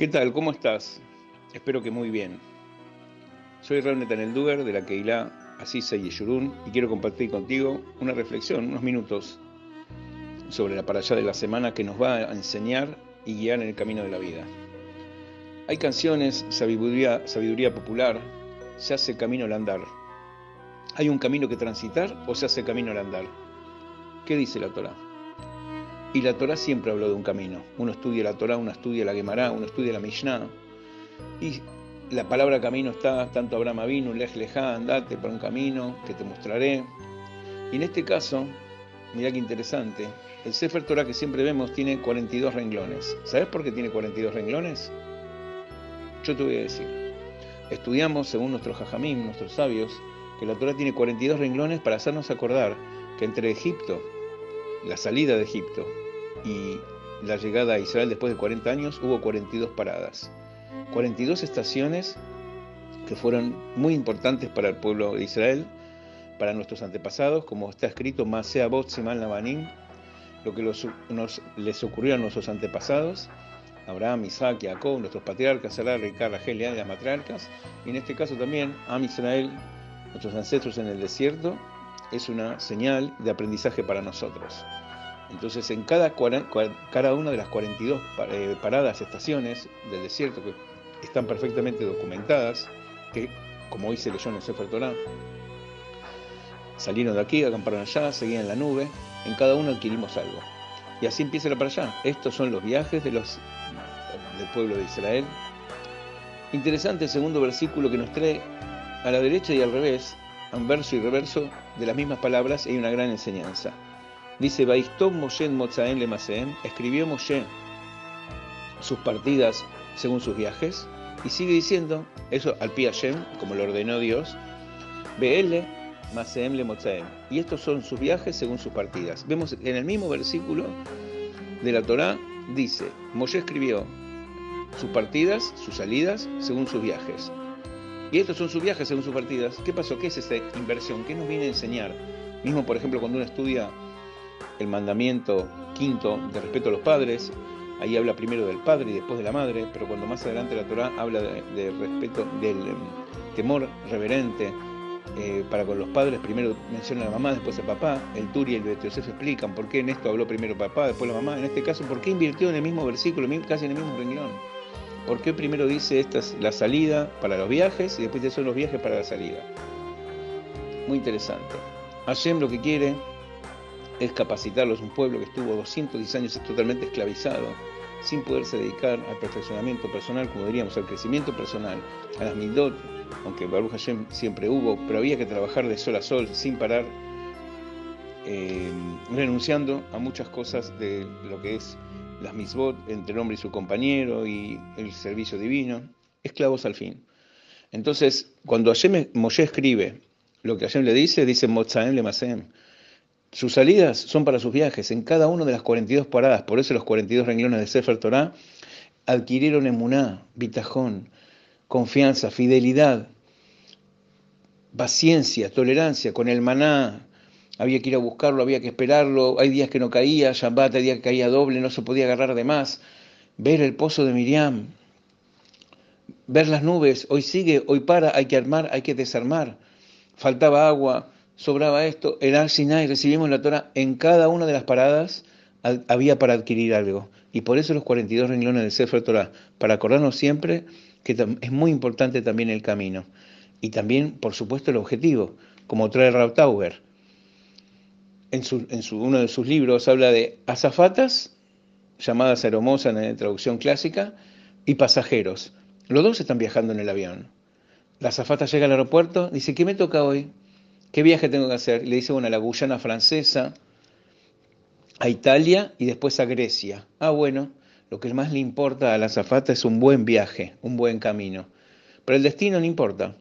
¿Qué tal? ¿Cómo estás? Espero que muy bien. Soy Raúl Netanel de la Keilah Asisa y Yeshurun y quiero compartir contigo una reflexión, unos minutos, sobre la parashá de la semana que nos va a enseñar y guiar en el camino de la vida. Hay canciones, sabiduría, sabiduría popular, se hace camino al andar. ¿Hay un camino que transitar o se hace camino al andar? ¿Qué dice la Torah? Y la Torah siempre habló de un camino. Uno estudia la Torah, uno estudia la Gemara, uno estudia la Mishnah. Y la palabra camino está tanto Abraham vino, Lej Lejá, andate por un camino que te mostraré. Y en este caso, mirá qué interesante, el Sefer Torah que siempre vemos tiene 42 renglones. ¿Sabes por qué tiene 42 renglones? Yo te voy a decir. Estudiamos, según nuestros jajamim, nuestros sabios, que la Torah tiene 42 renglones para hacernos acordar que entre Egipto, la salida de Egipto, y la llegada a Israel después de 40 años hubo 42 paradas. 42 estaciones que fueron muy importantes para el pueblo de Israel, para nuestros antepasados, como está escrito, Masea Bot Seman lo que nos, les ocurrió a nuestros antepasados, Abraham, Isaac, Jacob, nuestros patriarcas, Sarah, Ricard, Rachel y las matriarcas, y en este caso también Am Israel, nuestros ancestros en el desierto, es una señal de aprendizaje para nosotros. Entonces, en cada, cada una de las 42 eh, paradas, estaciones del desierto que están perfectamente documentadas, que como se leyó en el Sefer Torah, salieron de aquí, acamparon allá, seguían la nube, en cada uno adquirimos algo. Y así empieza la para allá. Estos son los viajes del pueblo de Israel. Interesante el segundo versículo que nos trae a la derecha y al revés, un verso y reverso de las mismas palabras, hay una gran enseñanza. Dice, Baistov Moshe Mozaen Lemasem, escribió Moshe sus partidas según sus viajes, y sigue diciendo, eso al Pi como lo ordenó Dios, BL Maseem Le Mozaem, y estos son sus viajes según sus partidas. Vemos en el mismo versículo de la Torá, dice, Moshe escribió sus partidas, sus salidas, según sus viajes. Y estos son sus viajes según sus partidas. ¿Qué pasó? ¿Qué es esta inversión? ¿Qué nos viene a enseñar? Mismo, por ejemplo, cuando uno estudia el mandamiento quinto de respeto a los padres, ahí habla primero del padre y después de la madre, pero cuando más adelante la Torah habla de, respeto, del em, temor reverente eh, para con los padres, primero menciona a la mamá, después el papá, el Turi y el Betiosef explican por qué en esto habló primero papá, después la mamá, en este caso, por qué invirtió en el mismo versículo, casi en el mismo renglón. ¿Por qué primero dice esta es la salida para los viajes y después son los viajes para la salida? Muy interesante. Hashem lo que quiere es capacitarlos, un pueblo que estuvo 210 años totalmente esclavizado, sin poderse dedicar al perfeccionamiento personal, como diríamos, al crecimiento personal, a las midot, aunque Baruch Hashem siempre hubo, pero había que trabajar de sol a sol, sin parar, eh, renunciando a muchas cosas de lo que es las misbot entre el hombre y su compañero y el servicio divino, esclavos al fin. Entonces, cuando Hashem, Moshe escribe lo que Hashem le dice, dice Motzaem le Masem, sus salidas son para sus viajes en cada una de las 42 paradas, por eso los 42 renglones de Sefer Torah adquirieron emuná, bitajón, confianza, fidelidad, paciencia, tolerancia con el maná. Había que ir a buscarlo, había que esperarlo. Hay días que no caía, Shabbat, hay días que caía doble, no se podía agarrar de más. Ver el pozo de Miriam, ver las nubes, hoy sigue, hoy para, hay que armar, hay que desarmar. Faltaba agua, sobraba esto, en Al Sinai recibimos la Torah, en cada una de las paradas había para adquirir algo. Y por eso los 42 renglones del Sefer Torah, para acordarnos siempre que es muy importante también el camino. Y también, por supuesto, el objetivo, como trae Rav Tauber. En, su, en su, uno de sus libros habla de azafatas, llamadas aeromosas en la traducción clásica, y pasajeros. Los dos están viajando en el avión. La azafata llega al aeropuerto, dice, ¿qué me toca hoy? ¿Qué viaje tengo que hacer? le dice, bueno, a la Guyana francesa, a Italia y después a Grecia. Ah, bueno, lo que más le importa a la zafata es un buen viaje, un buen camino. Pero el destino no importa,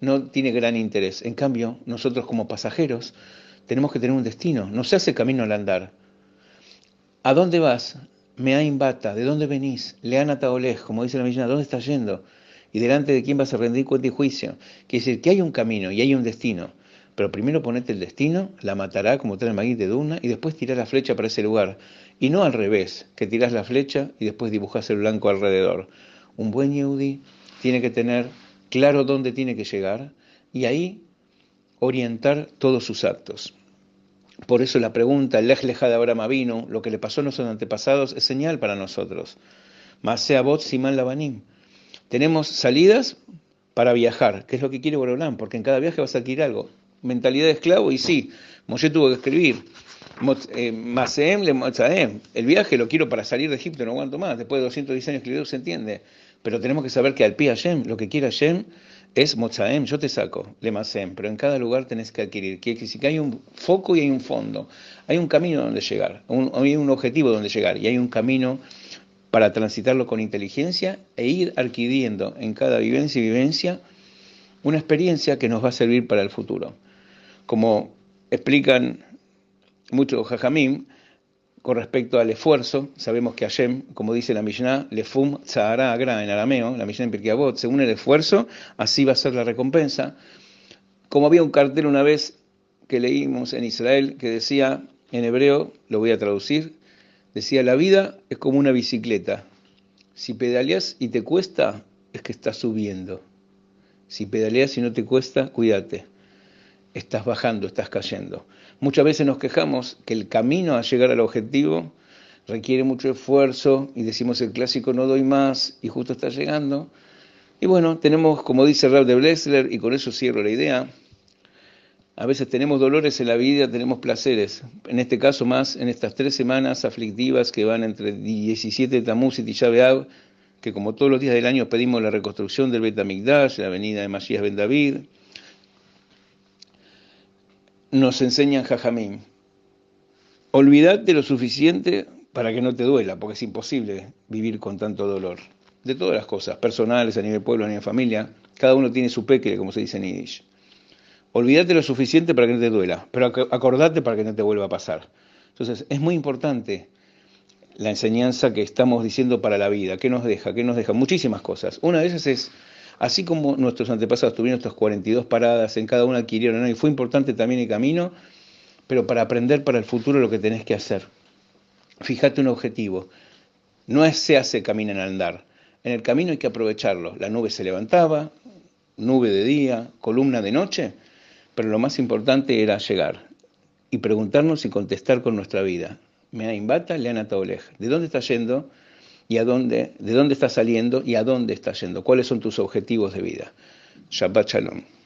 no tiene gran interés. En cambio, nosotros como pasajeros tenemos que tener un destino, no se hace camino al andar. ¿A dónde vas? Me imbata, ¿de dónde venís? Leana Taolej, como dice la Millana, ¿dónde estás yendo? ¿Y delante de quién vas a rendir cuenta y juicio? Quiere decir que hay un camino y hay un destino. Pero primero ponete el destino, la matará como trae el maguí de Duna y después tirás la flecha para ese lugar. Y no al revés, que tirás la flecha y después dibujás el blanco alrededor. Un buen Yehudi tiene que tener claro dónde tiene que llegar y ahí orientar todos sus actos. Por eso la pregunta, el de Abraham vino, lo que le pasó a nuestros antepasados, es señal para nosotros. Más sea bot siman labanim. Tenemos salidas para viajar, que es lo que quiere Borolán, porque en cada viaje vas a adquirir algo. Mentalidad de esclavo, y sí, Moshe tuvo que escribir. Eh, Maseem le El viaje lo quiero para salir de Egipto, no aguanto más. Después de 210 años escribido se entiende. Pero tenemos que saber que al pi Hashem, lo que quiere Hashem es Mozaem, yo te saco, le Masem, pero en cada lugar tenés que adquirir. Que, que hay un foco y hay un fondo, hay un camino donde llegar, hay un objetivo donde llegar y hay un camino para transitarlo con inteligencia e ir adquiriendo en cada vivencia y vivencia una experiencia que nos va a servir para el futuro. Como explican muchos jajamim, con respecto al esfuerzo, sabemos que Hashem, como dice la Mishnah, lefum tzahara agra en arameo, la Mishnah en Pirkei según el esfuerzo, así va a ser la recompensa. Como había un cartel una vez que leímos en Israel que decía, en hebreo, lo voy a traducir, decía, la vida es como una bicicleta. Si pedaleas y te cuesta, es que estás subiendo. Si pedaleas y no te cuesta, cuídate. Estás bajando, estás cayendo. Muchas veces nos quejamos que el camino a llegar al objetivo requiere mucho esfuerzo y decimos el clásico no doy más y justo está llegando. Y bueno, tenemos, como dice Rab de Blessler, y con eso cierro la idea, a veces tenemos dolores en la vida, tenemos placeres. En este caso más, en estas tres semanas aflictivas que van entre 17 de Tamuz y Tisha que como todos los días del año pedimos la reconstrucción del Betamigdash, la avenida de Masías Ben David, nos enseñan Jajamín. Olvídate lo suficiente para que no te duela, porque es imposible vivir con tanto dolor. De todas las cosas, personales, a nivel pueblo, a nivel familia, cada uno tiene su peque, como se dice en Yiddish. Olvídate lo suficiente para que no te duela, pero acordate para que no te vuelva a pasar. Entonces, es muy importante la enseñanza que estamos diciendo para la vida. ¿Qué nos deja? ¿Qué nos deja? Muchísimas cosas. Una de ellas es Así como nuestros antepasados tuvieron estas 42 paradas, en cada una adquirieron, y fue importante también el camino, pero para aprender para el futuro lo que tenés que hacer. Fíjate un objetivo. No es se hace camino en andar. En el camino hay que aprovecharlo. La nube se levantaba, nube de día, columna de noche, pero lo más importante era llegar y preguntarnos y contestar con nuestra vida. Me imbata, leana ¿De dónde está yendo? Y a dónde, de dónde estás saliendo y a dónde estás yendo, cuáles son tus objetivos de vida. Shabbat Shalom.